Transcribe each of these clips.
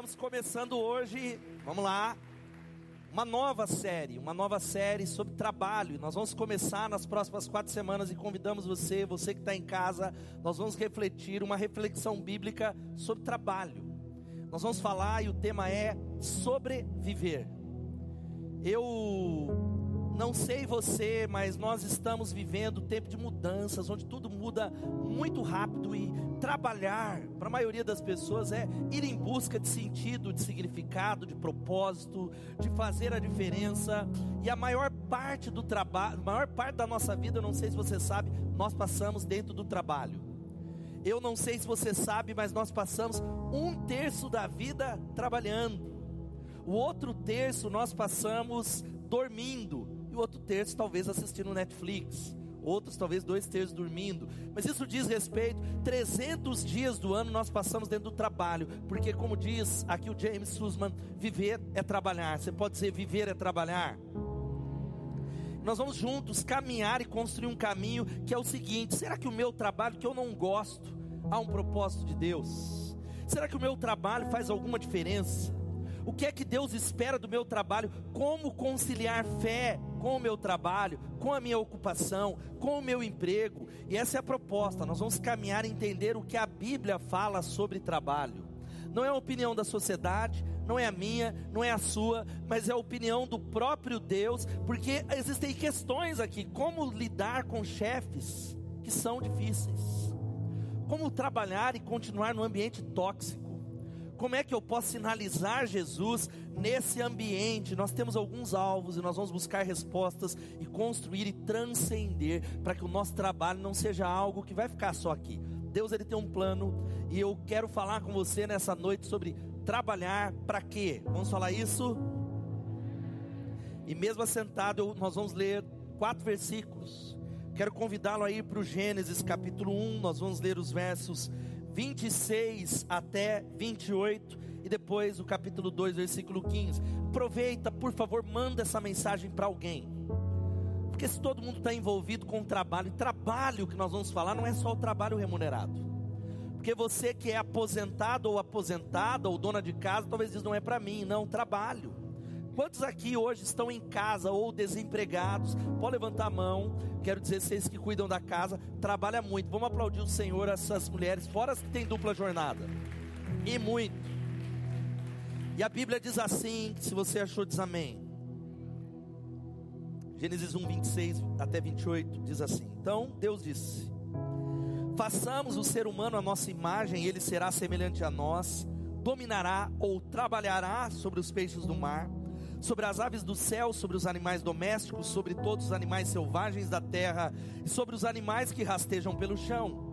estamos começando hoje, vamos lá, uma nova série, uma nova série sobre trabalho. Nós vamos começar nas próximas quatro semanas e convidamos você, você que está em casa, nós vamos refletir uma reflexão bíblica sobre trabalho. Nós vamos falar e o tema é sobreviver. Eu não sei você, mas nós estamos vivendo tempo de mudanças, onde tudo muda muito rápido e trabalhar, para a maioria das pessoas, é ir em busca de sentido, de significado, de propósito, de fazer a diferença. E a maior parte do trabalho, maior parte da nossa vida, eu não sei se você sabe, nós passamos dentro do trabalho. Eu não sei se você sabe, mas nós passamos um terço da vida trabalhando. O outro terço nós passamos dormindo e o outro terço talvez assistindo Netflix, outros talvez dois terços dormindo. Mas isso diz respeito, 300 dias do ano nós passamos dentro do trabalho, porque como diz aqui o James Sussman, viver é trabalhar. Você pode dizer viver é trabalhar. Nós vamos juntos caminhar e construir um caminho que é o seguinte: será que o meu trabalho que eu não gosto há um propósito de Deus? Será que o meu trabalho faz alguma diferença? O que é que Deus espera do meu trabalho? Como conciliar fé com o meu trabalho, com a minha ocupação, com o meu emprego? E essa é a proposta. Nós vamos caminhar e entender o que a Bíblia fala sobre trabalho. Não é a opinião da sociedade, não é a minha, não é a sua, mas é a opinião do próprio Deus, porque existem questões aqui, como lidar com chefes que são difíceis. Como trabalhar e continuar no ambiente tóxico como é que eu posso sinalizar Jesus nesse ambiente? Nós temos alguns alvos e nós vamos buscar respostas e construir e transcender para que o nosso trabalho não seja algo que vai ficar só aqui. Deus ele tem um plano e eu quero falar com você nessa noite sobre trabalhar para quê? Vamos falar isso? E mesmo assentado, nós vamos ler quatro versículos. Quero convidá-lo a ir para o Gênesis capítulo 1, nós vamos ler os versos 26 até 28 e depois o capítulo 2, versículo 15. Aproveita, por favor, manda essa mensagem para alguém. Porque se todo mundo está envolvido com o trabalho, e trabalho que nós vamos falar não é só o trabalho remunerado. Porque você que é aposentado ou aposentada ou dona de casa, talvez diz não é para mim, não, trabalho. Quantos aqui hoje estão em casa ou desempregados? Pode levantar a mão. Quero dizer, vocês que cuidam da casa, trabalha muito. Vamos aplaudir o Senhor, essas mulheres, fora as que têm dupla jornada. E muito. E a Bíblia diz assim: se você achou, diz amém. Gênesis 1, 26 até 28 diz assim: Então Deus disse: Façamos o ser humano a nossa imagem, ele será semelhante a nós, dominará ou trabalhará sobre os peixes do mar sobre as aves do céu, sobre os animais domésticos, sobre todos os animais selvagens da terra e sobre os animais que rastejam pelo chão.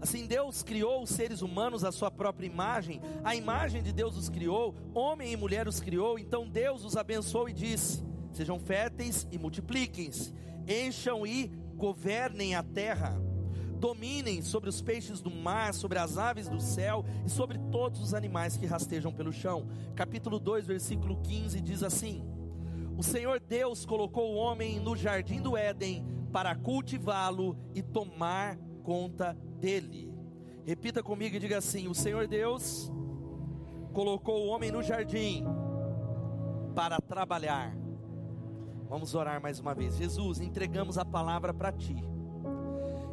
Assim Deus criou os seres humanos à sua própria imagem, a imagem de Deus os criou, homem e mulher os criou, então Deus os abençoou e disse: Sejam férteis e multipliquem-se, encham e governem a terra dominem sobre os peixes do mar, sobre as aves do céu e sobre todos os animais que rastejam pelo chão. Capítulo 2, versículo 15 diz assim: O Senhor Deus colocou o homem no jardim do Éden para cultivá-lo e tomar conta dele. Repita comigo e diga assim: O Senhor Deus colocou o homem no jardim para trabalhar. Vamos orar mais uma vez. Jesus, entregamos a palavra para ti.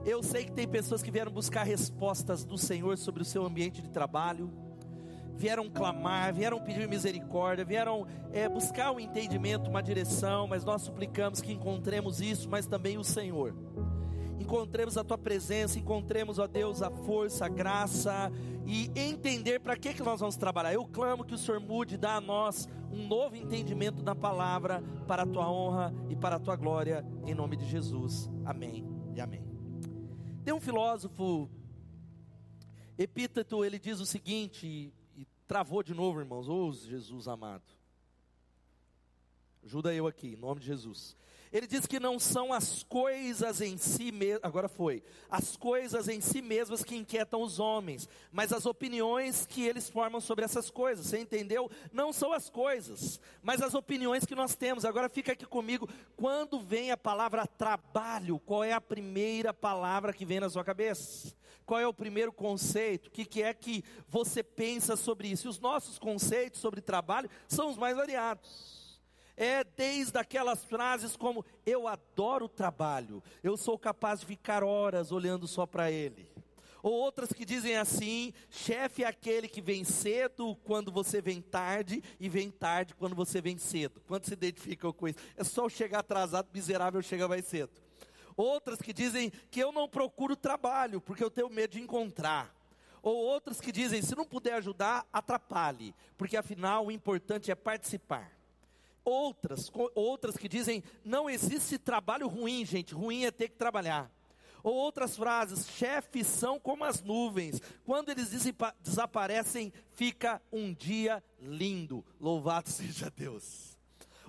Eu sei que tem pessoas que vieram buscar respostas do Senhor sobre o seu ambiente de trabalho, vieram clamar, vieram pedir misericórdia, vieram é, buscar um entendimento, uma direção, mas nós suplicamos que encontremos isso, mas também o Senhor. Encontremos a tua presença, encontremos, ó Deus, a força, a graça e entender para que, que nós vamos trabalhar. Eu clamo que o Senhor mude, dá a nós um novo entendimento da palavra para a tua honra e para a tua glória, em nome de Jesus. Amém e amém. Tem um filósofo, Epíteto, ele diz o seguinte, e, e travou de novo, irmãos, ô oh, Jesus amado. Ajuda eu aqui, em nome de Jesus. Ele diz que não são as coisas em si mesmas, agora foi, as coisas em si mesmas que inquietam os homens, mas as opiniões que eles formam sobre essas coisas. Você entendeu? Não são as coisas, mas as opiniões que nós temos. Agora fica aqui comigo, quando vem a palavra trabalho, qual é a primeira palavra que vem na sua cabeça? Qual é o primeiro conceito? O que, que é que você pensa sobre isso? E os nossos conceitos sobre trabalho são os mais variados é desde aquelas frases como: Eu adoro o trabalho, eu sou capaz de ficar horas olhando só para ele. Ou outras que dizem assim: chefe é aquele que vem cedo quando você vem tarde, e vem tarde quando você vem cedo. Quantos se identificam com isso? É só chegar atrasado, miserável, chega mais cedo. Outras que dizem que eu não procuro trabalho, porque eu tenho medo de encontrar. Ou outras que dizem: se não puder ajudar, atrapalhe, porque afinal o importante é participar. Outras, outras que dizem, não existe trabalho ruim, gente, ruim é ter que trabalhar. Ou outras frases, chefes são como as nuvens, quando eles desaparecem, fica um dia lindo. Louvado seja Deus.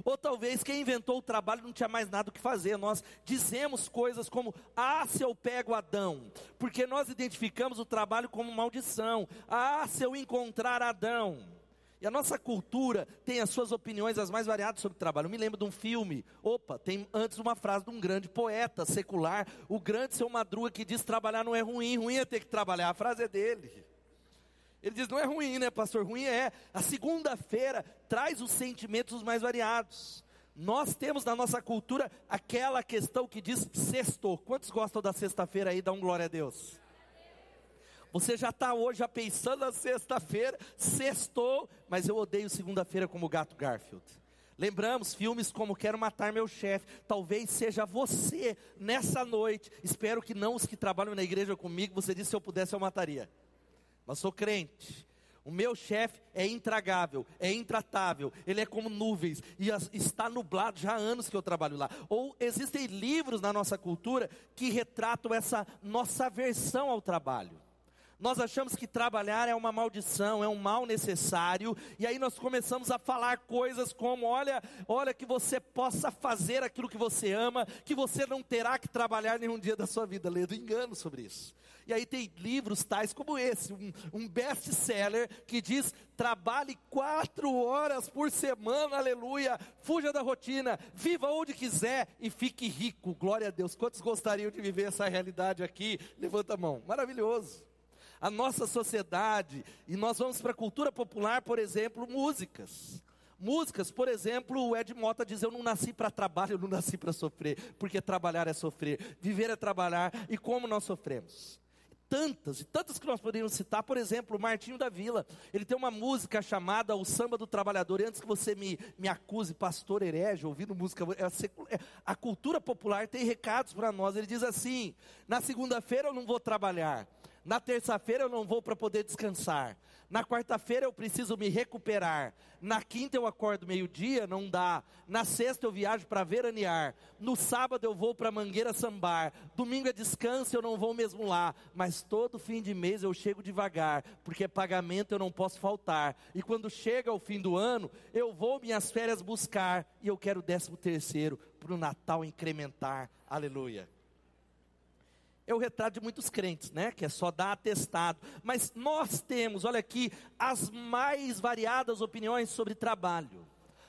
Ou talvez quem inventou o trabalho não tinha mais nada o que fazer. Nós dizemos coisas como: Ah, se eu pego Adão, porque nós identificamos o trabalho como maldição. Ah, se eu encontrar Adão. E a nossa cultura tem as suas opiniões as mais variadas sobre trabalho. Eu me lembro de um filme, opa, tem antes uma frase de um grande poeta secular, o grande seu Madruga, que diz: trabalhar não é ruim, ruim é ter que trabalhar. A frase é dele. Ele diz: não é ruim, né, pastor? Ruim é. A segunda-feira traz os sentimentos os mais variados. Nós temos na nossa cultura aquela questão que diz sexto. Quantos gostam da sexta-feira aí? Dá um glória a Deus. Você já está hoje já pensando na sexta-feira, sextou, mas eu odeio segunda-feira como gato Garfield. Lembramos filmes como Quero Matar Meu Chefe. Talvez seja você nessa noite. Espero que não os que trabalham na igreja comigo. Você disse: se eu pudesse, eu mataria. Mas sou crente. O meu chefe é intragável, é intratável, ele é como nuvens e está nublado já há anos que eu trabalho lá. Ou existem livros na nossa cultura que retratam essa nossa aversão ao trabalho. Nós achamos que trabalhar é uma maldição, é um mal necessário, e aí nós começamos a falar coisas como: olha, olha que você possa fazer aquilo que você ama, que você não terá que trabalhar nenhum dia da sua vida. Lendo engano sobre isso. E aí tem livros tais como esse, um, um best-seller que diz: trabalhe quatro horas por semana, aleluia, fuja da rotina, viva onde quiser e fique rico. Glória a Deus. Quantos gostariam de viver essa realidade aqui? Levanta a mão. Maravilhoso a nossa sociedade, e nós vamos para a cultura popular, por exemplo, músicas. Músicas, por exemplo, o Ed Mota diz: Eu não nasci para trabalho, eu não nasci para sofrer, porque trabalhar é sofrer, viver é trabalhar, e como nós sofremos. Tantas, e tantas que nós poderíamos citar, por exemplo, o Martinho da Vila, ele tem uma música chamada O Samba do Trabalhador, e antes que você me, me acuse, pastor herege, ouvindo música, é é, a cultura popular tem recados para nós, ele diz assim: Na segunda-feira eu não vou trabalhar, na terça-feira eu não vou para poder descansar. Na quarta-feira eu preciso me recuperar. Na quinta eu acordo meio-dia, não dá. Na sexta eu viajo para veranear. No sábado eu vou para Mangueira sambar. Domingo é descanso, eu não vou mesmo lá. Mas todo fim de mês eu chego devagar, porque pagamento eu não posso faltar. E quando chega o fim do ano, eu vou minhas férias buscar. E eu quero o décimo terceiro para o Natal incrementar. Aleluia é o retrato de muitos crentes, né? Que é só dar atestado. Mas nós temos, olha aqui, as mais variadas opiniões sobre trabalho.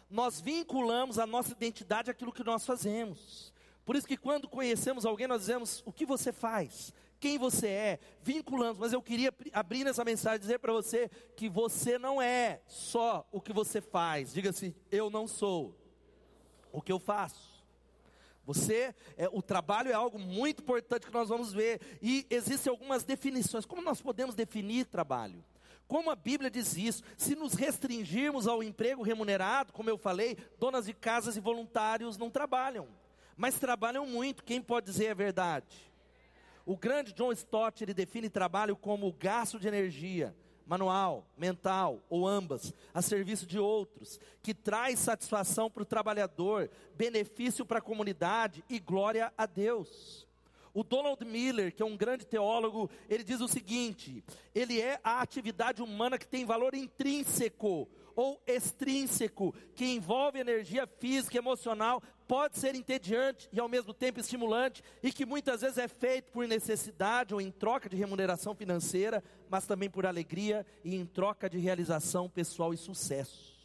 Nós vinculamos a nossa identidade àquilo que nós fazemos. Por isso que quando conhecemos alguém, nós dizemos o que você faz, quem você é, vinculamos. Mas eu queria abrir essa mensagem e dizer para você que você não é só o que você faz. Diga assim: eu não sou o que eu faço. Você, é, o trabalho é algo muito importante que nós vamos ver. E existem algumas definições. Como nós podemos definir trabalho? Como a Bíblia diz isso? Se nos restringirmos ao emprego remunerado, como eu falei, donas de casas e voluntários não trabalham, mas trabalham muito. Quem pode dizer a verdade? O grande John Stott ele define trabalho como gasto de energia, manual, mental ou ambas, a serviço de outros, que traz satisfação para o trabalhador, benefício para a comunidade e glória a Deus. O Donald Miller, que é um grande teólogo, ele diz o seguinte: ele é a atividade humana que tem valor intrínseco ou extrínseco, que envolve energia física emocional pode ser entediante e ao mesmo tempo estimulante, e que muitas vezes é feito por necessidade ou em troca de remuneração financeira, mas também por alegria e em troca de realização pessoal e sucesso.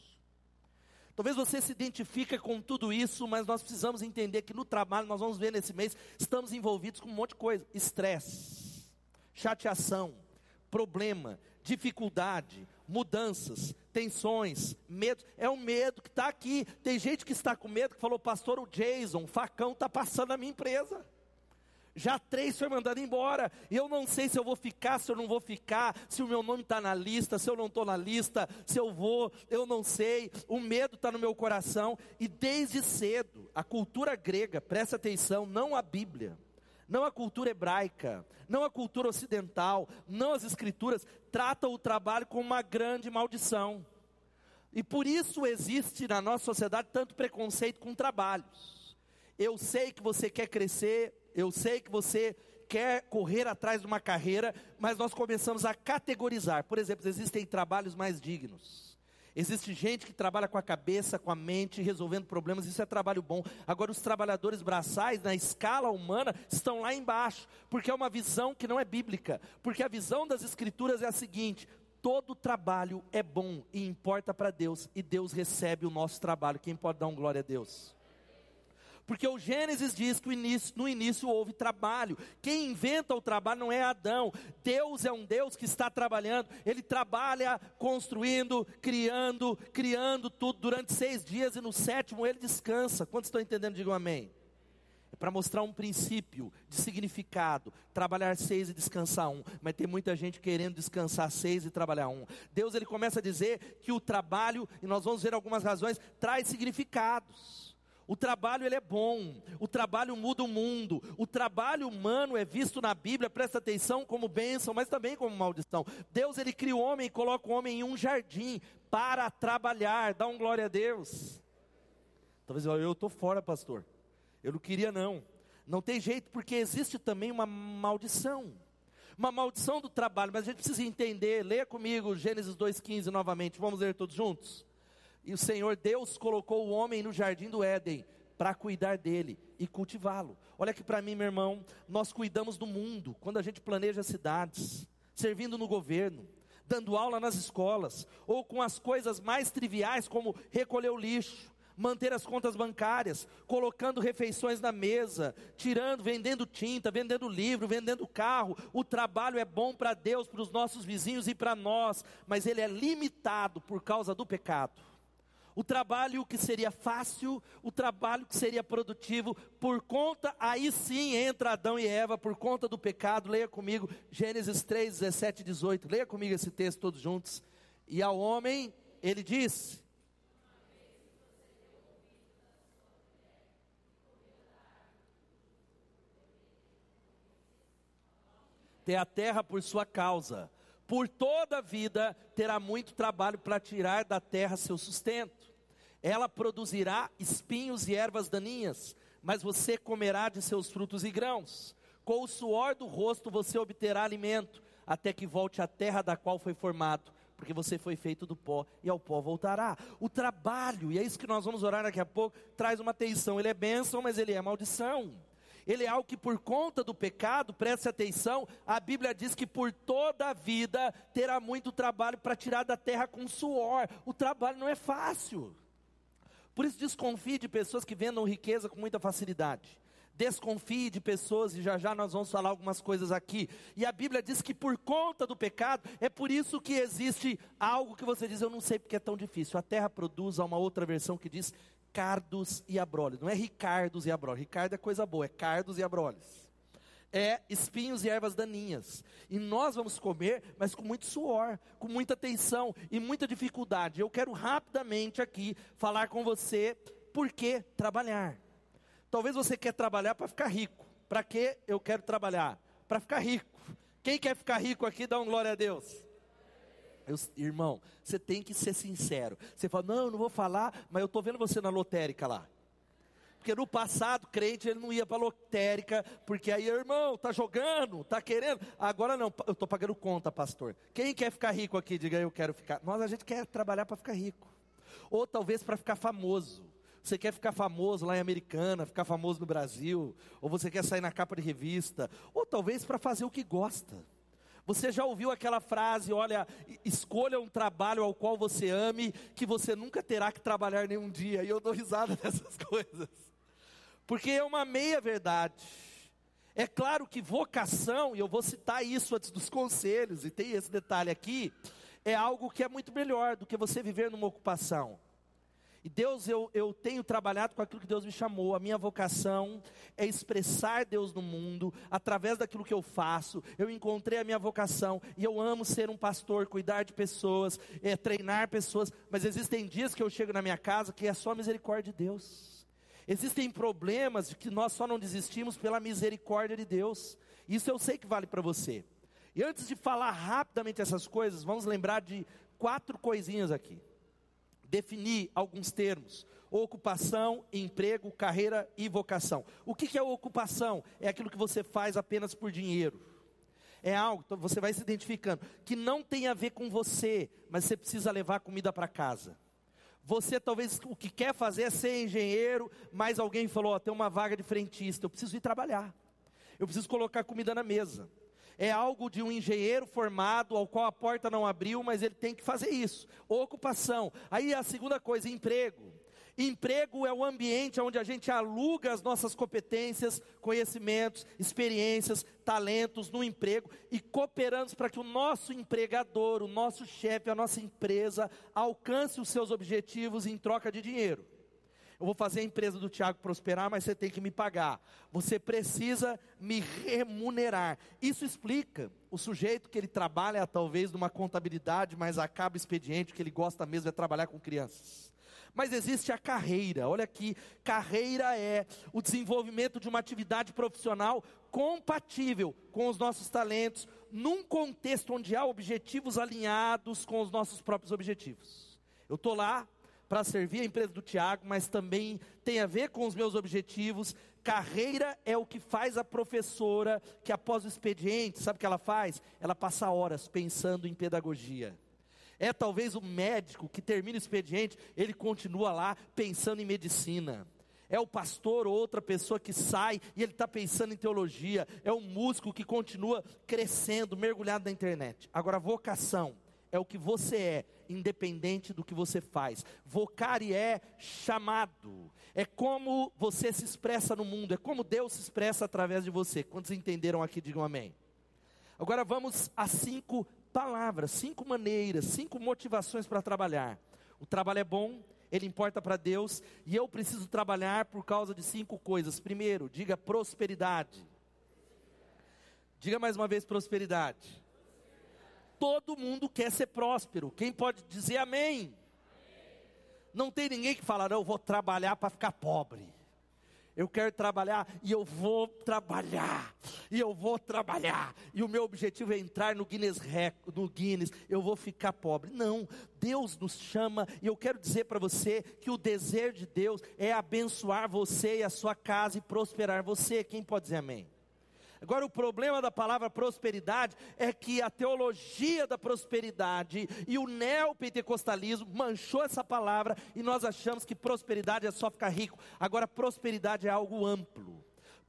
Talvez você se identifique com tudo isso, mas nós precisamos entender que no trabalho, nós vamos ver nesse mês, estamos envolvidos com um monte de coisa: estresse, chateação, problema, dificuldade, mudanças, tensões, medo. É o medo que está aqui. Tem gente que está com medo que falou, pastor, o Jason, o facão está passando na minha empresa. Já três foi mandado embora. E eu não sei se eu vou ficar, se eu não vou ficar, se o meu nome está na lista, se eu não estou na lista, se eu vou, eu não sei. O medo está no meu coração. E desde cedo, a cultura grega, presta atenção, não a Bíblia, não a cultura hebraica, não a cultura ocidental, não as escrituras, trata o trabalho como uma grande maldição. E por isso existe na nossa sociedade tanto preconceito com trabalhos. Eu sei que você quer crescer, eu sei que você quer correr atrás de uma carreira, mas nós começamos a categorizar. Por exemplo, existem trabalhos mais dignos. Existe gente que trabalha com a cabeça, com a mente, resolvendo problemas, isso é trabalho bom. Agora, os trabalhadores braçais, na escala humana, estão lá embaixo, porque é uma visão que não é bíblica. Porque a visão das Escrituras é a seguinte: todo trabalho é bom e importa para Deus, e Deus recebe o nosso trabalho. Quem pode dar um glória a Deus? Porque o Gênesis diz que no início houve trabalho. Quem inventa o trabalho não é Adão. Deus é um Deus que está trabalhando. Ele trabalha construindo, criando, criando tudo durante seis dias e no sétimo ele descansa. Quantos estão entendendo? Digam amém. É para mostrar um princípio de significado. Trabalhar seis e descansar um. Mas tem muita gente querendo descansar seis e trabalhar um. Deus ele começa a dizer que o trabalho, e nós vamos ver algumas razões, traz significados. O trabalho ele é bom, o trabalho muda o mundo, o trabalho humano é visto na Bíblia, presta atenção, como bênção, mas também como maldição. Deus ele cria o homem e coloca o homem em um jardim para trabalhar, dá um glória a Deus. Talvez eu estou fora, pastor, eu não queria não. Não tem jeito, porque existe também uma maldição. Uma maldição do trabalho, mas a gente precisa entender, leia comigo Gênesis 2,15 novamente, vamos ler todos juntos? E o Senhor Deus colocou o homem no jardim do Éden para cuidar dele e cultivá-lo. Olha aqui para mim, meu irmão, nós cuidamos do mundo quando a gente planeja cidades, servindo no governo, dando aula nas escolas, ou com as coisas mais triviais como recolher o lixo, manter as contas bancárias, colocando refeições na mesa, tirando, vendendo tinta, vendendo livro, vendendo carro. O trabalho é bom para Deus, para os nossos vizinhos e para nós, mas ele é limitado por causa do pecado. O trabalho que seria fácil, o trabalho que seria produtivo, por conta, aí sim entra Adão e Eva, por conta do pecado. Leia comigo Gênesis 3, 17 e 18. Leia comigo esse texto todos juntos. E ao homem, ele disse: ter a terra por sua causa. Por toda a vida terá muito trabalho para tirar da terra seu sustento. Ela produzirá espinhos e ervas daninhas, mas você comerá de seus frutos e grãos. Com o suor do rosto você obterá alimento, até que volte à terra da qual foi formado, porque você foi feito do pó e ao pó voltará. O trabalho, e é isso que nós vamos orar daqui a pouco, traz uma tensão. Ele é bênção, mas ele é maldição. Ele é algo que por conta do pecado, preste atenção, a Bíblia diz que por toda a vida terá muito trabalho para tirar da terra com suor. O trabalho não é fácil. Por isso, desconfie de pessoas que vendam riqueza com muita facilidade. Desconfie de pessoas, e já já nós vamos falar algumas coisas aqui. E a Bíblia diz que por conta do pecado, é por isso que existe algo que você diz, eu não sei porque é tão difícil. A terra produz, há uma outra versão que diz cardos e abrolhos. Não é ricardos e abrolhos. Ricardo é coisa boa, é cardos e abrolhos é espinhos e ervas daninhas. E nós vamos comer, mas com muito suor, com muita tensão e muita dificuldade. Eu quero rapidamente aqui falar com você por que trabalhar. Talvez você quer trabalhar para ficar rico. Para que eu quero trabalhar? Para ficar rico. Quem quer ficar rico aqui, dá um glória a Deus. Eu, irmão, você tem que ser sincero. Você fala, não, eu não vou falar, mas eu estou vendo você na lotérica lá. Porque no passado, crente, ele não ia para lotérica, porque aí, irmão, tá jogando, tá querendo. Agora não, eu estou pagando conta, pastor. Quem quer ficar rico aqui? Diga, eu quero ficar. Nós, a gente quer trabalhar para ficar rico. Ou talvez para ficar famoso. Você quer ficar famoso lá em Americana, ficar famoso no Brasil, ou você quer sair na capa de revista, ou talvez para fazer o que gosta. Você já ouviu aquela frase, olha, escolha um trabalho ao qual você ame, que você nunca terá que trabalhar nenhum dia. E eu dou risada dessas coisas. Porque é uma meia verdade. É claro que vocação, e eu vou citar isso antes dos conselhos, e tem esse detalhe aqui, é algo que é muito melhor do que você viver numa ocupação. E Deus, eu, eu tenho trabalhado com aquilo que Deus me chamou. A minha vocação é expressar Deus no mundo, através daquilo que eu faço. Eu encontrei a minha vocação e eu amo ser um pastor, cuidar de pessoas, é, treinar pessoas. Mas existem dias que eu chego na minha casa que é só misericórdia de Deus. Existem problemas que nós só não desistimos pela misericórdia de Deus. Isso eu sei que vale para você. E antes de falar rapidamente essas coisas, vamos lembrar de quatro coisinhas aqui definir alguns termos: ocupação, emprego, carreira e vocação. O que é ocupação? É aquilo que você faz apenas por dinheiro. É algo, então você vai se identificando, que não tem a ver com você, mas você precisa levar comida para casa. Você talvez o que quer fazer é ser engenheiro, mas alguém falou: ó, tem uma vaga de frentista, eu preciso ir trabalhar, eu preciso colocar comida na mesa é algo de um engenheiro formado ao qual a porta não abriu, mas ele tem que fazer isso. Ocupação. Aí a segunda coisa, emprego. Emprego é o ambiente onde a gente aluga as nossas competências, conhecimentos, experiências, talentos no emprego e cooperamos para que o nosso empregador, o nosso chefe, a nossa empresa alcance os seus objetivos em troca de dinheiro. Eu vou fazer a empresa do Tiago prosperar, mas você tem que me pagar. Você precisa me remunerar. Isso explica o sujeito que ele trabalha talvez numa contabilidade, mas acaba expediente, que ele gosta mesmo é trabalhar com crianças. Mas existe a carreira. Olha aqui, carreira é o desenvolvimento de uma atividade profissional compatível com os nossos talentos, num contexto onde há objetivos alinhados com os nossos próprios objetivos. Eu estou lá, para servir a empresa do Tiago, mas também tem a ver com os meus objetivos. Carreira é o que faz a professora que após o expediente, sabe o que ela faz? Ela passa horas pensando em pedagogia. É talvez o médico que termina o expediente, ele continua lá pensando em medicina. É o pastor ou outra pessoa que sai e ele está pensando em teologia. É o músico que continua crescendo, mergulhado na internet. Agora, vocação é o que você é, independente do que você faz. Vocare é chamado, é como você se expressa no mundo, é como Deus se expressa através de você. Quantos entenderam aqui, digam amém. Agora vamos a cinco palavras, cinco maneiras, cinco motivações para trabalhar. O trabalho é bom, ele importa para Deus, e eu preciso trabalhar por causa de cinco coisas. Primeiro, diga prosperidade. Diga mais uma vez prosperidade. Todo mundo quer ser próspero. Quem pode dizer amém? Não tem ninguém que fala, não, eu vou trabalhar para ficar pobre. Eu quero trabalhar e eu vou trabalhar. E eu vou trabalhar. E o meu objetivo é entrar no Guinness, no Guinness. Eu vou ficar pobre. Não, Deus nos chama e eu quero dizer para você que o desejo de Deus é abençoar você e a sua casa e prosperar você. Quem pode dizer amém? Agora, o problema da palavra prosperidade é que a teologia da prosperidade e o neopentecostalismo manchou essa palavra e nós achamos que prosperidade é só ficar rico. Agora, prosperidade é algo amplo.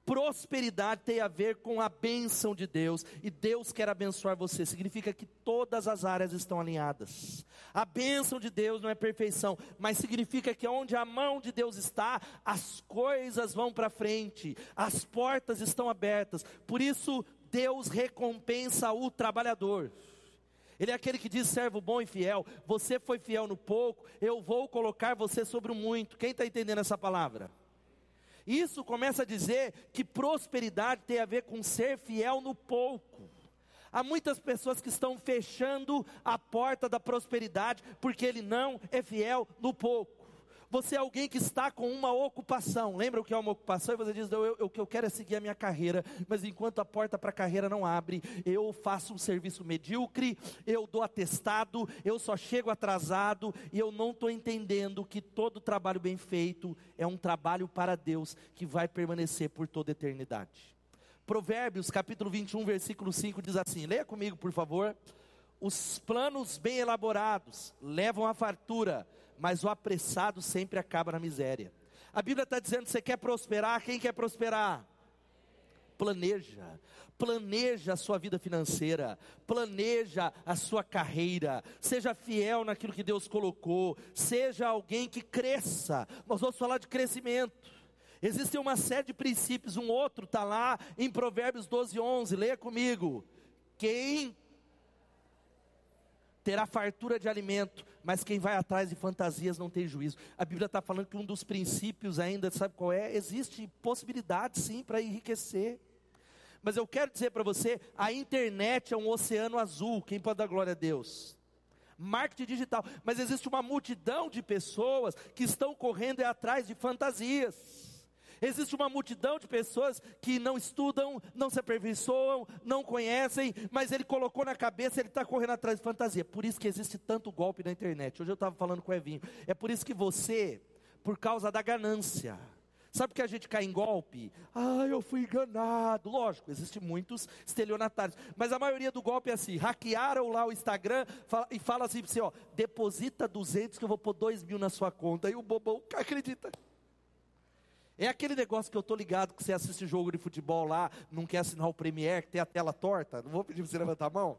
Prosperidade tem a ver com a bênção de Deus, e Deus quer abençoar você, significa que todas as áreas estão alinhadas. A bênção de Deus não é perfeição, mas significa que onde a mão de Deus está, as coisas vão para frente, as portas estão abertas. Por isso, Deus recompensa o trabalhador. Ele é aquele que diz: servo bom e fiel, você foi fiel no pouco, eu vou colocar você sobre o muito. Quem está entendendo essa palavra? Isso começa a dizer que prosperidade tem a ver com ser fiel no pouco. Há muitas pessoas que estão fechando a porta da prosperidade porque ele não é fiel no pouco. Você é alguém que está com uma ocupação. Lembra o que é uma ocupação? E você diz: eu, eu, o que eu quero é seguir a minha carreira, mas enquanto a porta para a carreira não abre, eu faço um serviço medíocre, eu dou atestado, eu só chego atrasado e eu não estou entendendo que todo trabalho bem feito é um trabalho para Deus que vai permanecer por toda a eternidade. Provérbios capítulo 21, versículo 5 diz assim: leia comigo, por favor. Os planos bem elaborados levam à fartura, mas o apressado sempre acaba na miséria. A Bíblia está dizendo: você quer prosperar? Quem quer prosperar? Planeja, planeja a sua vida financeira, planeja a sua carreira, seja fiel naquilo que Deus colocou, seja alguém que cresça. Nós vamos falar de crescimento. Existem uma série de princípios, um outro está lá em Provérbios 12, 11, leia comigo. Quem terá fartura de alimento, mas quem vai atrás de fantasias não tem juízo. A Bíblia está falando que um dos princípios ainda, sabe qual é? Existe possibilidade sim para enriquecer. Mas eu quero dizer para você, a internet é um oceano azul, quem pode dar glória a Deus? Marketing digital, mas existe uma multidão de pessoas que estão correndo atrás de fantasias. Existe uma multidão de pessoas que não estudam, não se aperfeiçoam, não conhecem, mas ele colocou na cabeça, ele está correndo atrás de fantasia. Por isso que existe tanto golpe na internet. Hoje eu estava falando com o Evinho. É por isso que você, por causa da ganância, Sabe que a gente cai em golpe? Ah, eu fui enganado. Lógico, existem muitos estelionatários. Mas a maioria do golpe é assim: hackearam lá o Instagram fala, e fala assim para você: ó, deposita 200 que eu vou pôr 2 mil na sua conta. Aí o bobão acredita. É aquele negócio que eu estou ligado que você assiste jogo de futebol lá, não quer assinar o Premier, que tem a tela torta. Não vou pedir para você levantar a mão.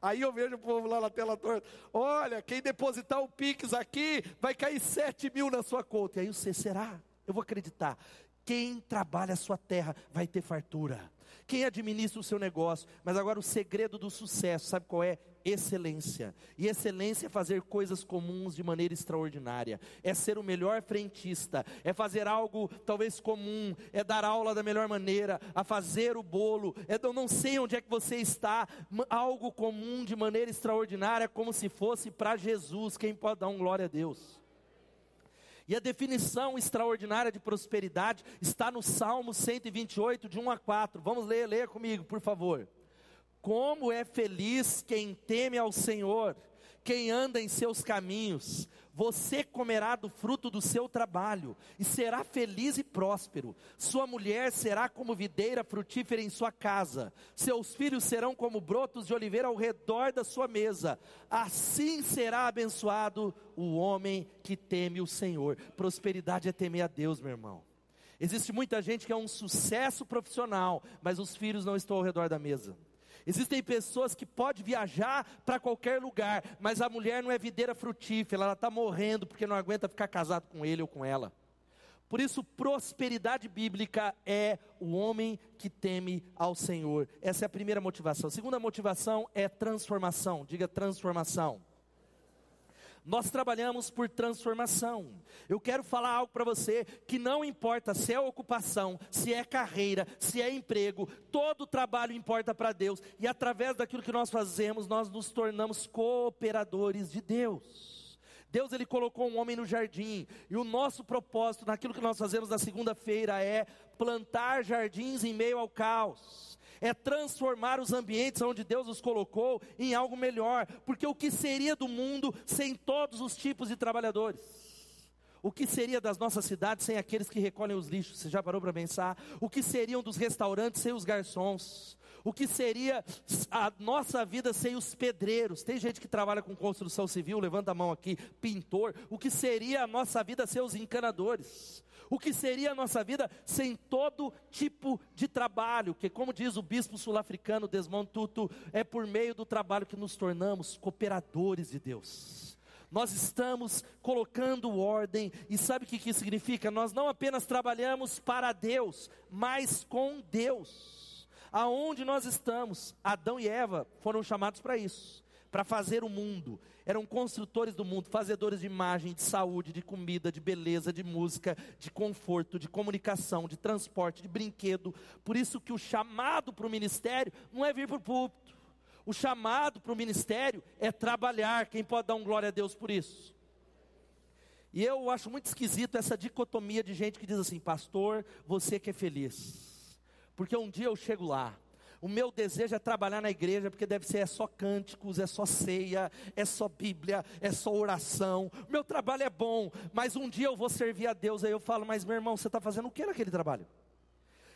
Aí eu vejo o povo lá na tela torta. Olha, quem depositar o Pix aqui vai cair 7 mil na sua conta. E aí você, será? Eu vou acreditar. Quem trabalha a sua terra vai ter fartura. Quem administra o seu negócio. Mas agora o segredo do sucesso, sabe qual é? Excelência. E excelência é fazer coisas comuns de maneira extraordinária, é ser o melhor frentista, é fazer algo talvez comum, é dar aula da melhor maneira, a fazer o bolo, é eu não sei onde é que você está, algo comum de maneira extraordinária, como se fosse para Jesus. Quem pode dar um glória a Deus? E a definição extraordinária de prosperidade está no Salmo 128, de 1 a 4. Vamos ler, leia comigo, por favor. Como é feliz quem teme ao Senhor, quem anda em seus caminhos. Você comerá do fruto do seu trabalho e será feliz e próspero. Sua mulher será como videira frutífera em sua casa. Seus filhos serão como brotos de oliveira ao redor da sua mesa. Assim será abençoado o homem que teme o Senhor. Prosperidade é temer a Deus, meu irmão. Existe muita gente que é um sucesso profissional, mas os filhos não estão ao redor da mesa. Existem pessoas que podem viajar para qualquer lugar, mas a mulher não é videira frutífera, ela está morrendo porque não aguenta ficar casado com ele ou com ela. Por isso, prosperidade bíblica é o homem que teme ao Senhor. Essa é a primeira motivação. A segunda motivação é transformação. Diga transformação. Nós trabalhamos por transformação. Eu quero falar algo para você que não importa se é ocupação, se é carreira, se é emprego, todo trabalho importa para Deus. E através daquilo que nós fazemos, nós nos tornamos cooperadores de Deus. Deus ele colocou um homem no jardim, e o nosso propósito naquilo que nós fazemos na segunda-feira é plantar jardins em meio ao caos é transformar os ambientes onde Deus os colocou em algo melhor, porque o que seria do mundo sem todos os tipos de trabalhadores? O que seria das nossas cidades sem aqueles que recolhem os lixos? Você já parou para pensar? O que seriam dos restaurantes sem os garçons? O que seria a nossa vida sem os pedreiros? Tem gente que trabalha com construção civil, levanta a mão aqui, pintor. O que seria a nossa vida sem os encanadores? O que seria a nossa vida sem todo tipo de trabalho? Que, como diz o bispo sul-africano Desmond Tutu, é por meio do trabalho que nos tornamos cooperadores de Deus. Nós estamos colocando ordem, e sabe o que isso significa? Nós não apenas trabalhamos para Deus, mas com Deus. Aonde nós estamos, Adão e Eva foram chamados para isso, para fazer o mundo, eram construtores do mundo, fazedores de imagem, de saúde, de comida, de beleza, de música, de conforto, de comunicação, de transporte, de brinquedo. Por isso que o chamado para o ministério não é vir para o púlpito. O chamado para o ministério é trabalhar. Quem pode dar um glória a Deus por isso? E eu acho muito esquisito essa dicotomia de gente que diz assim, pastor, você que é feliz. Porque um dia eu chego lá, o meu desejo é trabalhar na igreja, porque deve ser é só cânticos, é só ceia, é só Bíblia, é só oração. O meu trabalho é bom, mas um dia eu vou servir a Deus. Aí eu falo, mas meu irmão, você está fazendo o que naquele trabalho?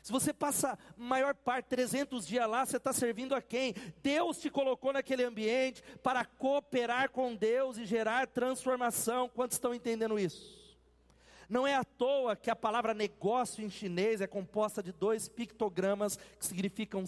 Se você passa maior parte, 300 dias lá, você está servindo a quem? Deus te colocou naquele ambiente para cooperar com Deus e gerar transformação. Quantos estão entendendo isso? Não é à toa que a palavra negócio em chinês é composta de dois pictogramas que significam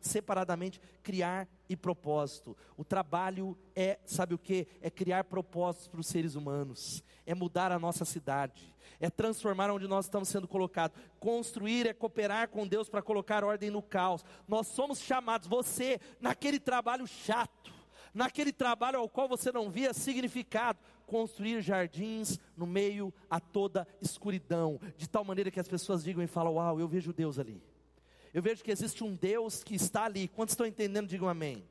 separadamente criar e propósito. O trabalho é, sabe o que? É criar propósitos para os seres humanos, é mudar a nossa cidade, é transformar onde nós estamos sendo colocados. Construir é cooperar com Deus para colocar ordem no caos. Nós somos chamados, você, naquele trabalho chato, naquele trabalho ao qual você não via significado, construir jardins no meio a toda escuridão, de tal maneira que as pessoas digam e falam: Uau, eu vejo Deus ali. Eu vejo que existe um Deus que está ali. Quantos estão entendendo, digam amém.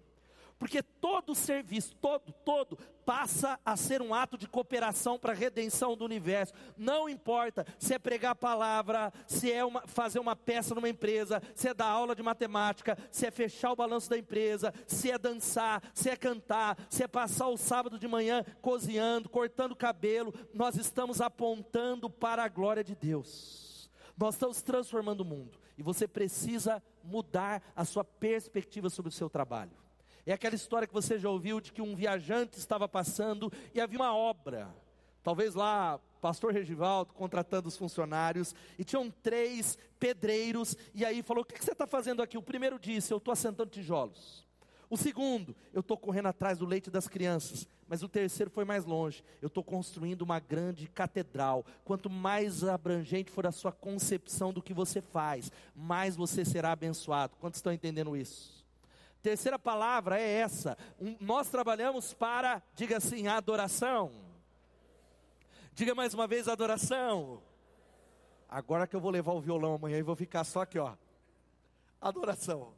Porque todo serviço, todo, todo, passa a ser um ato de cooperação para a redenção do universo. Não importa se é pregar a palavra, se é uma, fazer uma peça numa empresa, se é dar aula de matemática, se é fechar o balanço da empresa, se é dançar, se é cantar, se é passar o sábado de manhã cozinhando, cortando cabelo. Nós estamos apontando para a glória de Deus. Nós estamos transformando o mundo. E você precisa mudar a sua perspectiva sobre o seu trabalho. É aquela história que você já ouviu de que um viajante estava passando e havia uma obra. Talvez lá, pastor Regivaldo contratando os funcionários, e tinham três pedreiros, e aí falou: O que, você está fazendo aqui? O primeiro disse: Eu estou assentando tijolos. O segundo, eu estou correndo atrás do leite das crianças. Mas o terceiro foi mais longe. Eu estou construindo uma grande catedral. Quanto mais abrangente for a sua concepção do que você faz, mais você será abençoado. Quantos estão entendendo isso? Terceira palavra é essa. Um, nós trabalhamos para, diga assim, adoração. Diga mais uma vez, adoração. Agora que eu vou levar o violão amanhã e vou ficar só aqui, ó. Adoração.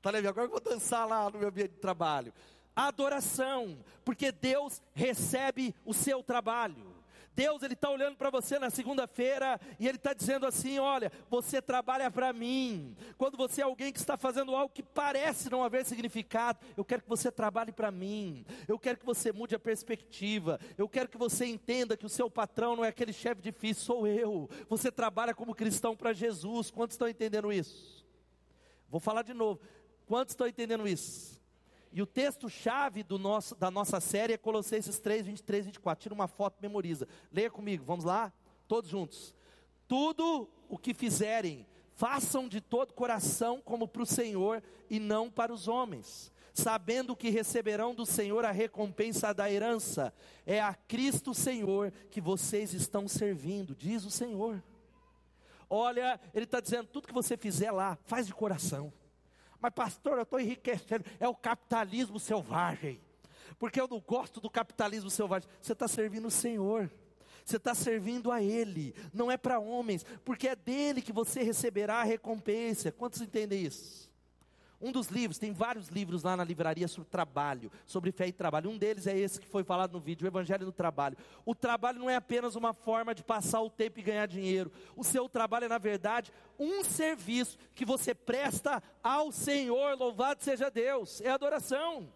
Tá leve? Agora eu vou dançar lá no meu ambiente de trabalho. Adoração, porque Deus recebe o seu trabalho. Deus ele está olhando para você na segunda-feira e ele está dizendo assim: olha, você trabalha para mim. Quando você é alguém que está fazendo algo que parece não haver significado, eu quero que você trabalhe para mim. Eu quero que você mude a perspectiva. Eu quero que você entenda que o seu patrão não é aquele chefe difícil, sou eu. Você trabalha como cristão para Jesus. Quantos estão entendendo isso? Vou falar de novo. Quantos estão entendendo isso? E o texto-chave da nossa série é Colossenses 3, 23 24. Tira uma foto, memoriza. Leia comigo, vamos lá? Todos juntos. Tudo o que fizerem, façam de todo coração como para o Senhor e não para os homens, sabendo que receberão do Senhor a recompensa da herança. É a Cristo Senhor que vocês estão servindo, diz o Senhor. Olha, Ele está dizendo: tudo que você fizer lá, faz de coração. Mas, pastor, eu estou enriquecendo. É o capitalismo selvagem. Porque eu não gosto do capitalismo selvagem. Você está servindo o Senhor. Você está servindo a Ele. Não é para homens. Porque é dele que você receberá a recompensa. Quantos entendem isso? Um dos livros, tem vários livros lá na livraria sobre trabalho, sobre fé e trabalho. Um deles é esse que foi falado no vídeo, o Evangelho do Trabalho. O trabalho não é apenas uma forma de passar o tempo e ganhar dinheiro. O seu trabalho é, na verdade, um serviço que você presta ao Senhor. Louvado seja Deus. É adoração.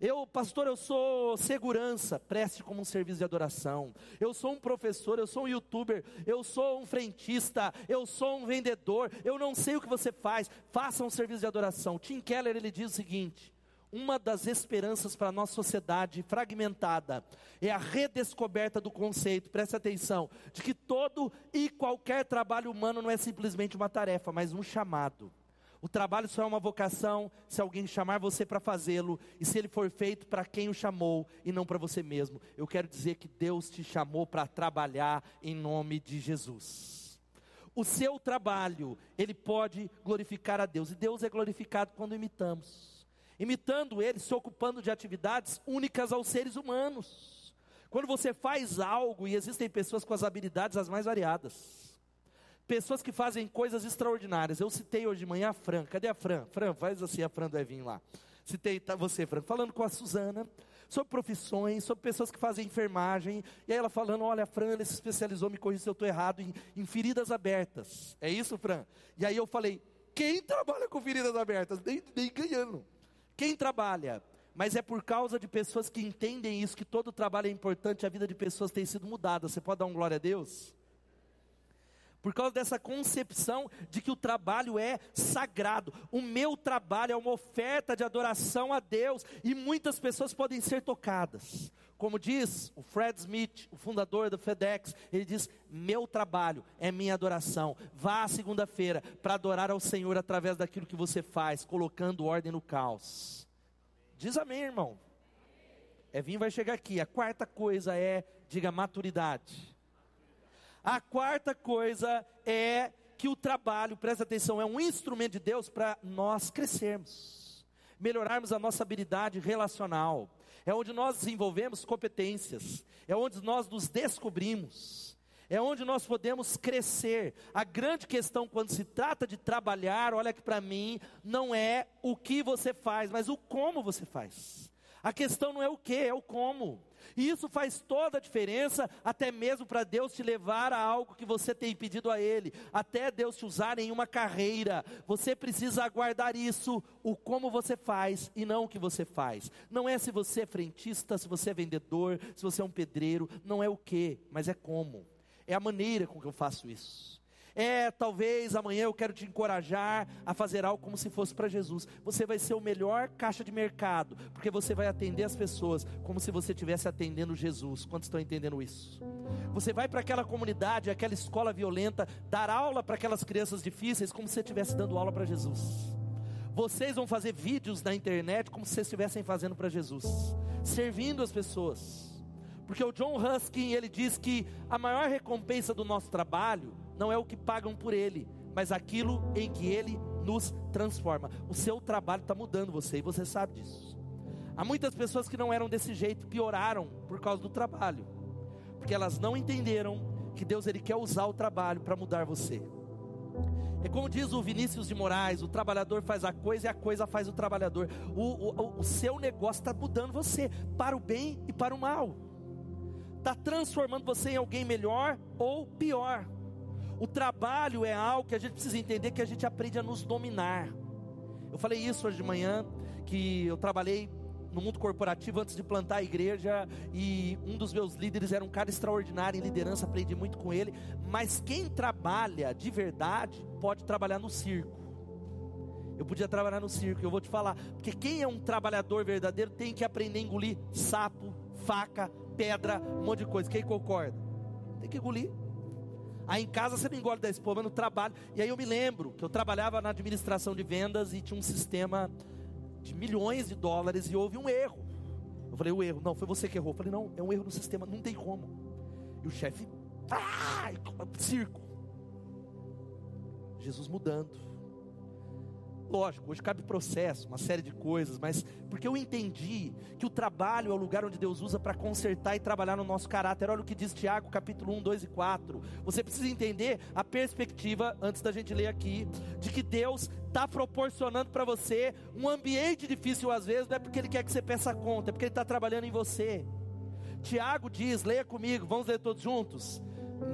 Eu, pastor, eu sou segurança, preste como um serviço de adoração. Eu sou um professor, eu sou um youtuber, eu sou um frentista, eu sou um vendedor. Eu não sei o que você faz, faça um serviço de adoração. Tim Keller ele diz o seguinte: uma das esperanças para a nossa sociedade fragmentada é a redescoberta do conceito, preste atenção, de que todo e qualquer trabalho humano não é simplesmente uma tarefa, mas um chamado. O trabalho só é uma vocação se alguém chamar você para fazê-lo e se ele for feito para quem o chamou e não para você mesmo. Eu quero dizer que Deus te chamou para trabalhar em nome de Jesus. O seu trabalho, ele pode glorificar a Deus, e Deus é glorificado quando imitamos. Imitando ele, se ocupando de atividades únicas aos seres humanos. Quando você faz algo, e existem pessoas com as habilidades as mais variadas Pessoas que fazem coisas extraordinárias. Eu citei hoje de manhã a Fran. Cadê a Fran? Fran, faz assim a Fran do Evinho lá. Citei tá, você, Fran, falando com a Suzana sobre profissões, sobre pessoas que fazem enfermagem. E aí ela falando: Olha, a Fran ela se especializou, me corrija se eu estou errado, em, em feridas abertas. É isso, Fran? E aí eu falei: Quem trabalha com feridas abertas? Nem, nem ganhando. Quem trabalha? Mas é por causa de pessoas que entendem isso, que todo trabalho é importante, a vida de pessoas tem sido mudada. Você pode dar um glória a Deus? Por causa dessa concepção de que o trabalho é sagrado. O meu trabalho é uma oferta de adoração a Deus e muitas pessoas podem ser tocadas. Como diz o Fred Smith, o fundador do FedEx, ele diz: Meu trabalho é minha adoração. Vá à segunda-feira para adorar ao Senhor através daquilo que você faz, colocando ordem no caos. Diz amém, irmão. Evinho vai chegar aqui. A quarta coisa é, diga maturidade. A quarta coisa é que o trabalho, presta atenção, é um instrumento de Deus para nós crescermos, melhorarmos a nossa habilidade relacional. É onde nós desenvolvemos competências, é onde nós nos descobrimos, é onde nós podemos crescer. A grande questão quando se trata de trabalhar, olha que para mim, não é o que você faz, mas o como você faz. A questão não é o que, é o como. E isso faz toda a diferença, até mesmo para Deus te levar a algo que você tem pedido a Ele, até Deus te usar em uma carreira. Você precisa aguardar isso, o como você faz e não o que você faz. Não é se você é frentista, se você é vendedor, se você é um pedreiro, não é o que, mas é como. É a maneira com que eu faço isso. É, talvez amanhã eu quero te encorajar a fazer algo como se fosse para Jesus. Você vai ser o melhor caixa de mercado, porque você vai atender as pessoas como se você estivesse atendendo Jesus. Quantos estão entendendo isso? Você vai para aquela comunidade, aquela escola violenta, dar aula para aquelas crianças difíceis como se você estivesse dando aula para Jesus. Vocês vão fazer vídeos na internet como se vocês estivessem fazendo para Jesus, servindo as pessoas. Porque o John Ruskin, ele diz que a maior recompensa do nosso trabalho não é o que pagam por ele, mas aquilo em que ele nos transforma. O seu trabalho está mudando você e você sabe disso. Há muitas pessoas que não eram desse jeito, pioraram por causa do trabalho, porque elas não entenderam que Deus ele quer usar o trabalho para mudar você. É como diz o Vinícius de Moraes: o trabalhador faz a coisa e a coisa faz o trabalhador. O, o, o seu negócio está mudando você para o bem e para o mal, está transformando você em alguém melhor ou pior. O trabalho é algo que a gente precisa entender que a gente aprende a nos dominar. Eu falei isso hoje de manhã, que eu trabalhei no mundo corporativo antes de plantar a igreja e um dos meus líderes era um cara extraordinário em liderança, aprendi muito com ele, mas quem trabalha de verdade pode trabalhar no circo. Eu podia trabalhar no circo, eu vou te falar, porque quem é um trabalhador verdadeiro tem que aprender a engolir sapo, faca, pedra, um monte de coisa. Quem concorda? Tem que engolir. Aí em casa você não engole 10 mas no trabalho. E aí eu me lembro que eu trabalhava na administração de vendas e tinha um sistema de milhões de dólares e houve um erro. Eu falei, o erro, não, foi você que errou. Eu falei, não, é um erro no sistema, não tem como. E o chefe, ah, circo. Jesus mudando. Lógico, hoje cabe processo, uma série de coisas, mas porque eu entendi que o trabalho é o lugar onde Deus usa para consertar e trabalhar no nosso caráter. Olha o que diz Tiago, capítulo 1, 2 e 4. Você precisa entender a perspectiva, antes da gente ler aqui, de que Deus está proporcionando para você um ambiente difícil às vezes, não é porque Ele quer que você peça conta, é porque Ele está trabalhando em você. Tiago diz, leia comigo, vamos ler todos juntos.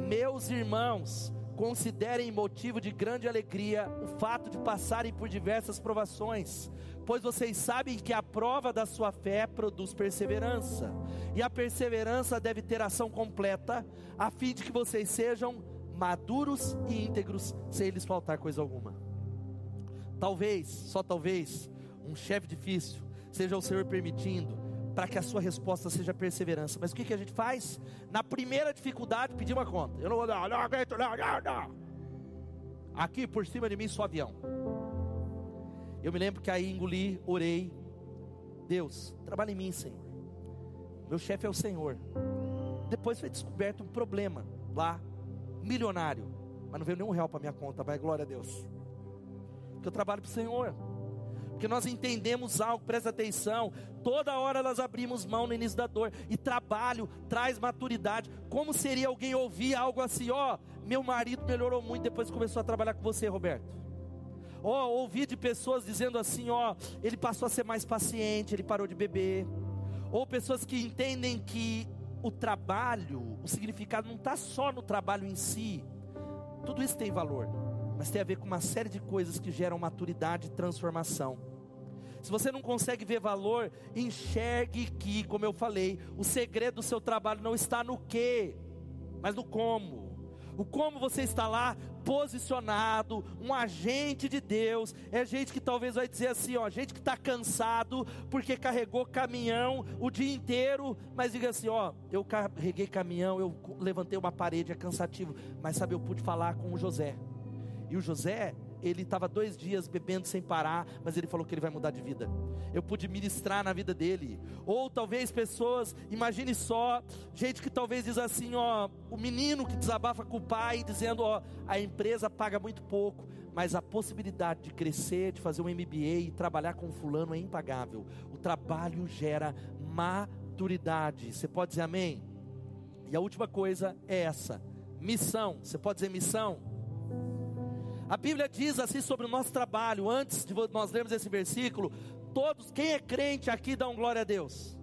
Meus irmãos, Considerem motivo de grande alegria o fato de passarem por diversas provações, pois vocês sabem que a prova da sua fé produz perseverança, e a perseverança deve ter ação completa, a fim de que vocês sejam maduros e íntegros, sem lhes faltar coisa alguma. Talvez, só talvez, um chefe difícil seja o Senhor permitindo para que a sua resposta seja perseverança. Mas o que, que a gente faz? Na primeira dificuldade, pedir uma conta. Eu não vou dar, não aguento, não, não, não. Aqui por cima de mim só avião. Eu me lembro que aí engoli, orei. Deus, trabalha em mim, Senhor. Meu chefe é o Senhor. Depois foi descoberto um problema lá, milionário. Mas não veio nenhum real para minha conta, vai glória a Deus. Porque eu trabalho para o Senhor porque nós entendemos algo, presta atenção, toda hora nós abrimos mão no início da dor, e trabalho traz maturidade. Como seria alguém ouvir algo assim, ó, oh, meu marido melhorou muito depois que começou a trabalhar com você, Roberto? Ó, oh, ouvir de pessoas dizendo assim, ó, oh, ele passou a ser mais paciente, ele parou de beber. Ou pessoas que entendem que o trabalho, o significado não está só no trabalho em si. Tudo isso tem valor mas tem a ver com uma série de coisas que geram maturidade e transformação. Se você não consegue ver valor, enxergue que, como eu falei, o segredo do seu trabalho não está no que, mas no como. o como você está lá posicionado, um agente de Deus. É gente que talvez vai dizer assim, ó, gente que está cansado porque carregou caminhão o dia inteiro, mas diga assim, ó, eu carreguei caminhão, eu levantei uma parede, é cansativo, mas sabe, eu pude falar com o José. E o José, ele estava dois dias bebendo sem parar, mas ele falou que ele vai mudar de vida. Eu pude ministrar na vida dele. Ou talvez pessoas, imagine só, gente que talvez diz assim, ó, o menino que desabafa com o pai, dizendo, ó, a empresa paga muito pouco, mas a possibilidade de crescer, de fazer um MBA e trabalhar com fulano é impagável. O trabalho gera maturidade. Você pode dizer amém? E a última coisa é essa: missão. Você pode dizer missão? A Bíblia diz assim sobre o nosso trabalho, antes de nós lermos esse versículo, todos, quem é crente aqui dá um glória a Deus.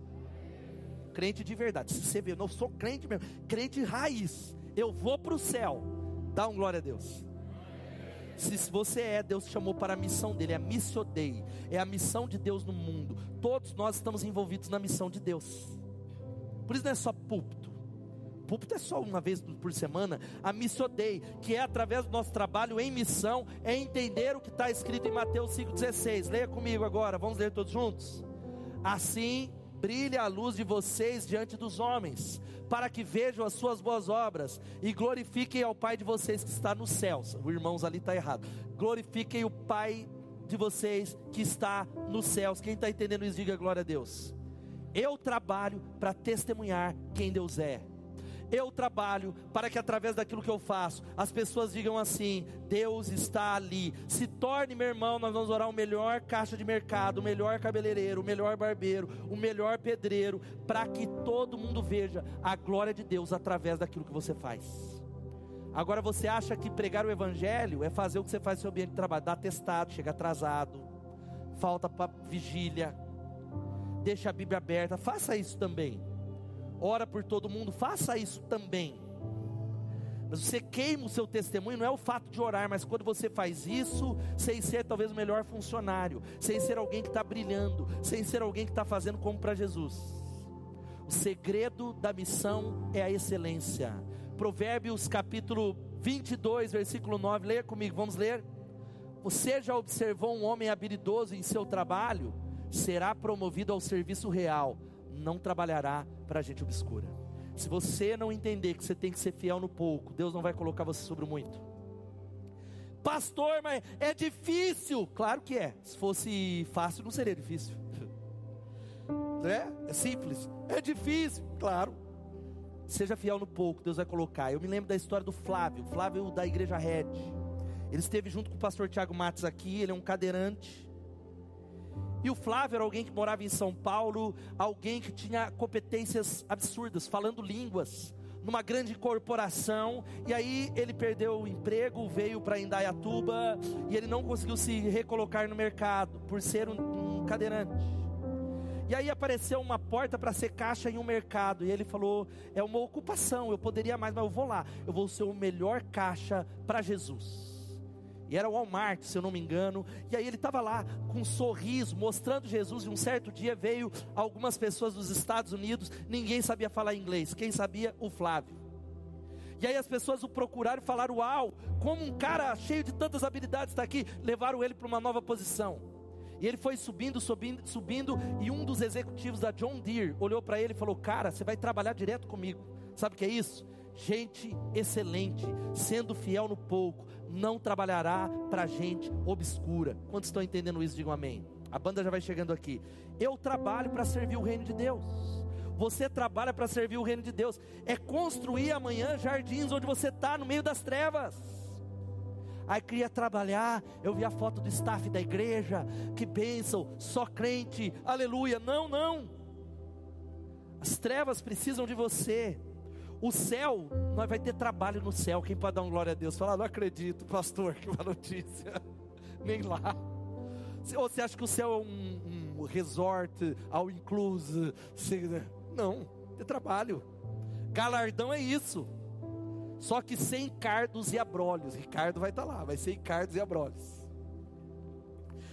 Crente de verdade. Se você vê, eu não sou crente mesmo, crente raiz. Eu vou para o céu. Dá um glória a Deus. Se você é, Deus chamou para a missão dele, é a missio dei, é a missão de Deus no mundo. Todos nós estamos envolvidos na missão de Deus. Por isso não é só púlpito púlpito é só uma vez por semana, a missodei, que é através do nosso trabalho em missão, é entender o que está escrito em Mateus 5,16. Leia comigo agora, vamos ler todos juntos. Assim brilha a luz de vocês diante dos homens, para que vejam as suas boas obras e glorifiquem ao Pai de vocês que está nos céus. O irmãos ali está errado. Glorifiquem o Pai de vocês que está nos céus. Quem está entendendo isso, diga glória a Deus. Eu trabalho para testemunhar quem Deus é eu trabalho para que através daquilo que eu faço, as pessoas digam assim: Deus está ali. Se torne, meu irmão, nós vamos orar o melhor caixa de mercado, o melhor cabeleireiro, o melhor barbeiro, o melhor pedreiro, para que todo mundo veja a glória de Deus através daquilo que você faz. Agora você acha que pregar o evangelho é fazer o que você faz no seu ambiente de trabalho, dar testado, chega atrasado, falta para vigília, deixa a Bíblia aberta, faça isso também ora por todo mundo, faça isso também. Mas você queima o seu testemunho, não é o fato de orar, mas quando você faz isso, sem ser talvez o melhor funcionário, sem ser alguém que está brilhando, sem ser alguém que está fazendo como para Jesus. O segredo da missão é a excelência. Provérbios capítulo 22, versículo 9, leia comigo, vamos ler. Você já observou um homem habilidoso em seu trabalho? Será promovido ao serviço real não trabalhará para gente obscura. Se você não entender que você tem que ser fiel no pouco, Deus não vai colocar você sobre o muito. Pastor, mas é difícil. Claro que é. Se fosse fácil, não seria difícil. É, é simples. É difícil, claro. Seja fiel no pouco, Deus vai colocar. Eu me lembro da história do Flávio, Flávio da Igreja Red. Ele esteve junto com o pastor Tiago Matos aqui, ele é um cadeirante. E o Flávio era alguém que morava em São Paulo, alguém que tinha competências absurdas, falando línguas, numa grande corporação. E aí ele perdeu o emprego, veio para Indaiatuba e ele não conseguiu se recolocar no mercado por ser um, um cadeirante. E aí apareceu uma porta para ser caixa em um mercado. E ele falou: é uma ocupação, eu poderia mais, mas eu vou lá. Eu vou ser o melhor caixa para Jesus e era o Walmart, se eu não me engano, e aí ele estava lá com um sorriso, mostrando Jesus, e um certo dia veio algumas pessoas dos Estados Unidos, ninguém sabia falar inglês, quem sabia? O Flávio. E aí as pessoas o procuraram e falaram: Uau, como um cara cheio de tantas habilidades está aqui, levaram ele para uma nova posição. E ele foi subindo, subindo, subindo, e um dos executivos da John Deere olhou para ele e falou: Cara, você vai trabalhar direto comigo. Sabe o que é isso? Gente excelente, sendo fiel no pouco, não trabalhará para gente obscura. Quantos estão entendendo isso? Digam amém. A banda já vai chegando aqui. Eu trabalho para servir o reino de Deus. Você trabalha para servir o reino de Deus. É construir amanhã jardins onde você está, no meio das trevas. Aí queria trabalhar, eu vi a foto do staff da igreja, que bênção, só crente, aleluia. Não, não. As trevas precisam de você. O céu, nós vai ter trabalho no céu. Quem pode dar uma glória a Deus? Falar, não acredito, pastor, que uma notícia. Nem lá. Ou você acha que o céu é um, um resort, all inclusive? Não, é trabalho. Galardão é isso. Só que sem cardos e abrolhos. Ricardo vai estar lá, vai ser cardos e abrolhos.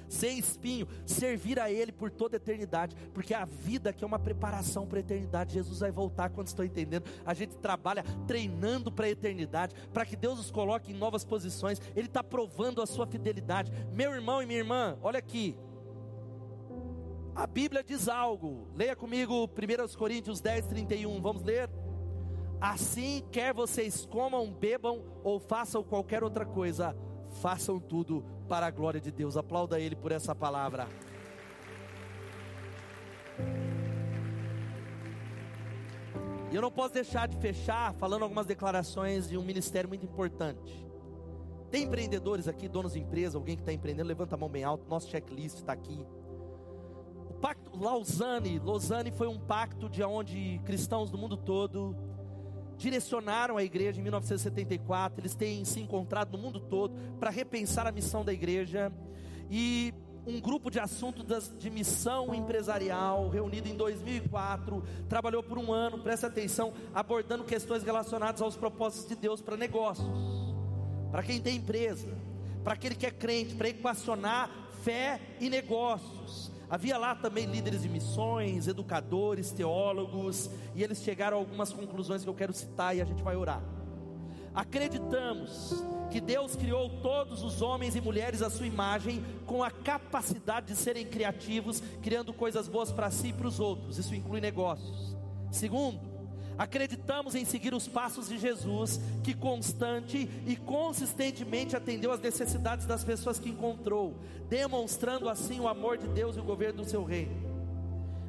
Sem espinho, servir a Ele por toda a eternidade, porque a vida que é uma preparação para a eternidade, Jesus vai voltar quando estou entendendo. A gente trabalha treinando para a eternidade, para que Deus nos coloque em novas posições, Ele está provando a sua fidelidade. Meu irmão e minha irmã, olha aqui, a Bíblia diz algo, leia comigo 1 Coríntios 10, 31, vamos ler? Assim, quer vocês comam, bebam ou façam qualquer outra coisa, façam tudo para a glória de Deus. Aplauda Ele por essa palavra. E eu não posso deixar de fechar falando algumas declarações de um ministério muito importante. Tem empreendedores aqui, donos de empresa, alguém que está empreendendo, levanta a mão bem alto. Nosso checklist está aqui. O pacto Lausanne, Lausanne foi um pacto de onde cristãos do mundo todo direcionaram a igreja em 1974. Eles têm se encontrado no mundo todo para repensar a missão da igreja. E um grupo de assuntos de missão empresarial, reunido em 2004, trabalhou por um ano, presta atenção, abordando questões relacionadas aos propósitos de Deus para negócios, para quem tem empresa, para aquele que é crente, para equacionar fé e negócios. Havia lá também líderes de missões, educadores, teólogos, e eles chegaram a algumas conclusões que eu quero citar e a gente vai orar. Acreditamos que Deus criou todos os homens e mulheres à sua imagem, com a capacidade de serem criativos, criando coisas boas para si e para os outros. Isso inclui negócios. Segundo, Acreditamos em seguir os passos de Jesus, que constante e consistentemente atendeu às necessidades das pessoas que encontrou, demonstrando assim o amor de Deus e o governo do seu reino.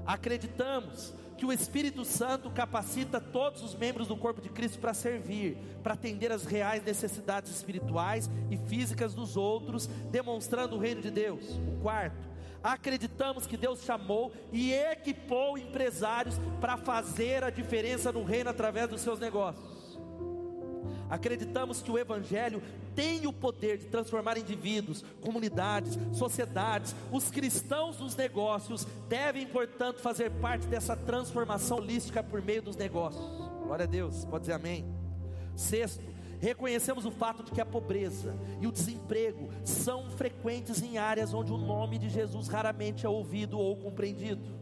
Acreditamos que o Espírito Santo capacita todos os membros do corpo de Cristo para servir, para atender às reais necessidades espirituais e físicas dos outros, demonstrando o reino de Deus. O quarto, acreditamos que Deus chamou e equipou empresários para fazer a diferença no reino através dos seus negócios. Acreditamos que o Evangelho tem o poder de transformar indivíduos, comunidades, sociedades. Os cristãos dos negócios devem, portanto, fazer parte dessa transformação holística por meio dos negócios. Glória a Deus, pode dizer amém. Sexto, Reconhecemos o fato de que a pobreza e o desemprego são frequentes em áreas onde o nome de Jesus raramente é ouvido ou compreendido.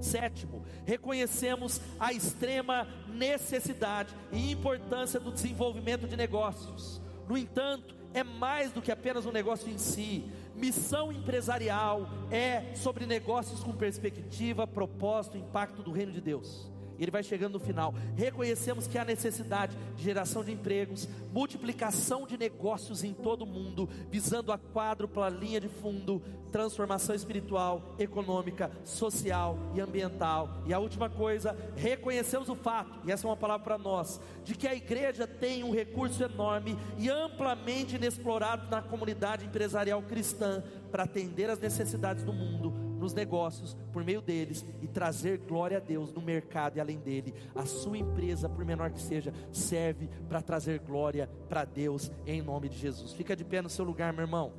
Sétimo, reconhecemos a extrema necessidade e importância do desenvolvimento de negócios. No entanto, é mais do que apenas um negócio em si. Missão empresarial é sobre negócios com perspectiva, propósito, impacto do reino de Deus. Ele vai chegando no final. Reconhecemos que há necessidade de geração de empregos, multiplicação de negócios em todo o mundo, visando a quádrupla linha de fundo, transformação espiritual, econômica, social e ambiental. E a última coisa, reconhecemos o fato, e essa é uma palavra para nós, de que a igreja tem um recurso enorme e amplamente inexplorado na comunidade empresarial cristã para atender às necessidades do mundo nos negócios por meio deles e trazer glória a Deus no mercado e além dele. A sua empresa, por menor que seja, serve para trazer glória para Deus em nome de Jesus. Fica de pé no seu lugar, meu irmão.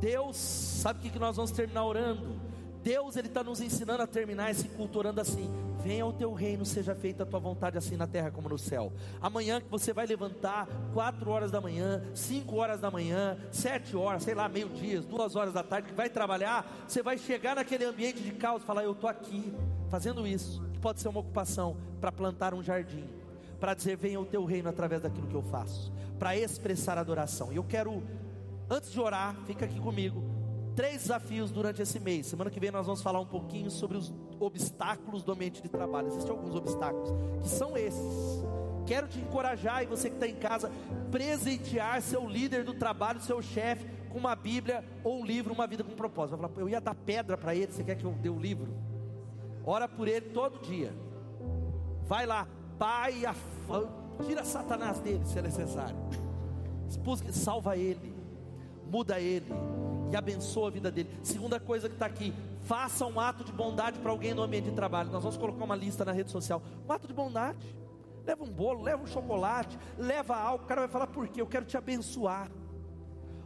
Deus, sabe o que nós vamos terminar orando? Deus ele está nos ensinando a terminar esse culto orando assim: venha o teu reino, seja feita a tua vontade assim na terra como no céu. Amanhã que você vai levantar, quatro horas da manhã, cinco horas da manhã, sete horas, sei lá, meio dia, duas horas da tarde, que vai trabalhar, você vai chegar naquele ambiente de caos e falar: eu estou aqui fazendo isso. Que pode ser uma ocupação para plantar um jardim, para dizer venha o teu reino através daquilo que eu faço, para expressar adoração. E eu quero, antes de orar, fica aqui comigo três desafios durante esse mês. Semana que vem nós vamos falar um pouquinho sobre os obstáculos do ambiente de trabalho. Existem alguns obstáculos que são esses. Quero te encorajar e você que está em casa, presentear seu líder do trabalho, seu chefe, com uma Bíblia ou um livro, uma vida com propósito. Vai falar, eu ia dar pedra para ele, você quer que eu dê o um livro? Ora por ele todo dia. Vai lá, pai, tira Satanás dele se é necessário. Salva ele, muda ele e abençoa a vida dele. Segunda coisa que está aqui, faça um ato de bondade para alguém no ambiente de trabalho. Nós vamos colocar uma lista na rede social. Um ato de bondade. Leva um bolo, leva um chocolate, leva algo. O cara vai falar por quê? Eu quero te abençoar.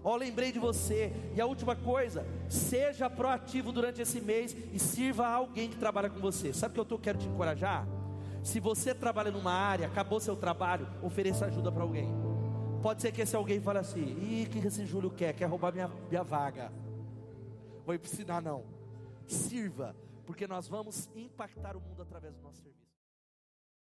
Ó, oh, lembrei de você. E a última coisa, seja proativo durante esse mês e sirva a alguém que trabalha com você. Sabe o que eu tô, quero te encorajar? Se você trabalha numa área, acabou seu trabalho, ofereça ajuda para alguém. Pode ser que esse alguém fale assim: Ih, o que esse Júlio quer? Quer roubar minha, minha vaga? Vou ensinar, não. Sirva, porque nós vamos impactar o mundo através do nosso serviço.